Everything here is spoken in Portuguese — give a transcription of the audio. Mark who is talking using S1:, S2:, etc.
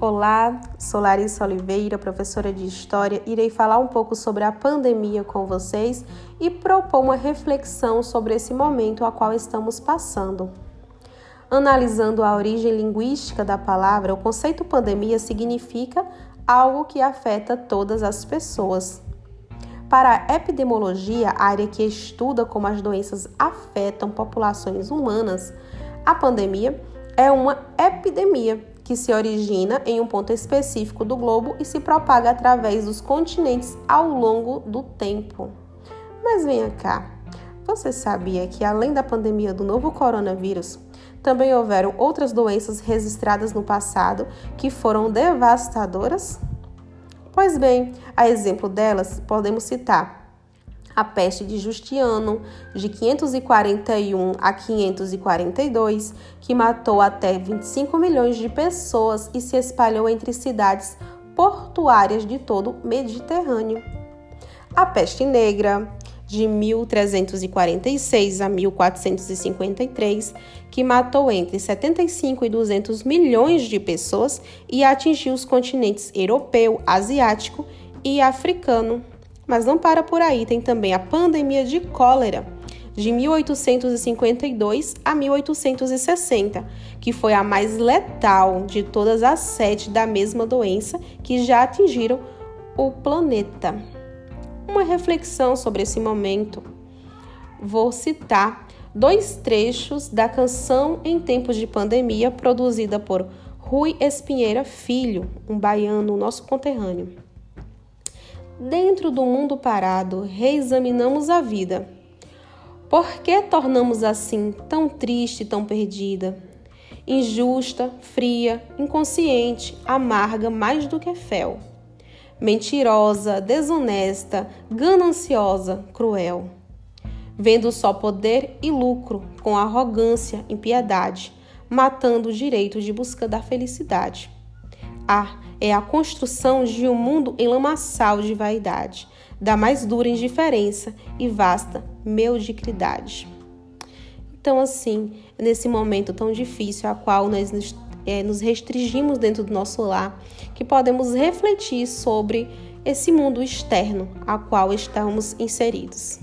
S1: Olá, sou Larissa Oliveira, professora de História. Irei falar um pouco sobre a pandemia com vocês e propor uma reflexão sobre esse momento a qual estamos passando. Analisando a origem linguística da palavra, o conceito pandemia significa algo que afeta todas as pessoas. Para a epidemiologia, a área que estuda como as doenças afetam populações humanas, a pandemia é uma epidemia que se origina em um ponto específico do globo e se propaga através dos continentes ao longo do tempo. Mas venha cá, você sabia que além da pandemia do novo coronavírus, também houveram outras doenças registradas no passado que foram devastadoras? Pois bem, a exemplo delas, podemos citar a peste de Justiano, de 541 a 542, que matou até 25 milhões de pessoas e se espalhou entre cidades portuárias de todo o Mediterrâneo. A peste negra, de 1346 a 1453, que matou entre 75 e 200 milhões de pessoas e atingiu os continentes europeu, asiático e africano. Mas não para por aí, tem também a pandemia de cólera, de 1852 a 1860, que foi a mais letal de todas as sete da mesma doença que já atingiram o planeta. Uma reflexão sobre esse momento. Vou citar dois trechos da canção Em Tempos de Pandemia, produzida por Rui Espinheira Filho, um baiano, nosso conterrâneo. Dentro do mundo parado, reexaminamos a vida. Por que tornamos assim tão triste, tão perdida? Injusta, fria, inconsciente, amarga mais do que fel. Mentirosa, desonesta, gananciosa, cruel. Vendo só poder e lucro, com arrogância, impiedade, matando o direito de busca da felicidade. Ah, é a construção de um mundo em lamaçal de vaidade, da mais dura indiferença e vasta mediocridade. Então, assim, nesse momento tão difícil a qual nós é, nos restringimos dentro do nosso lar, que podemos refletir sobre esse mundo externo a qual estamos inseridos.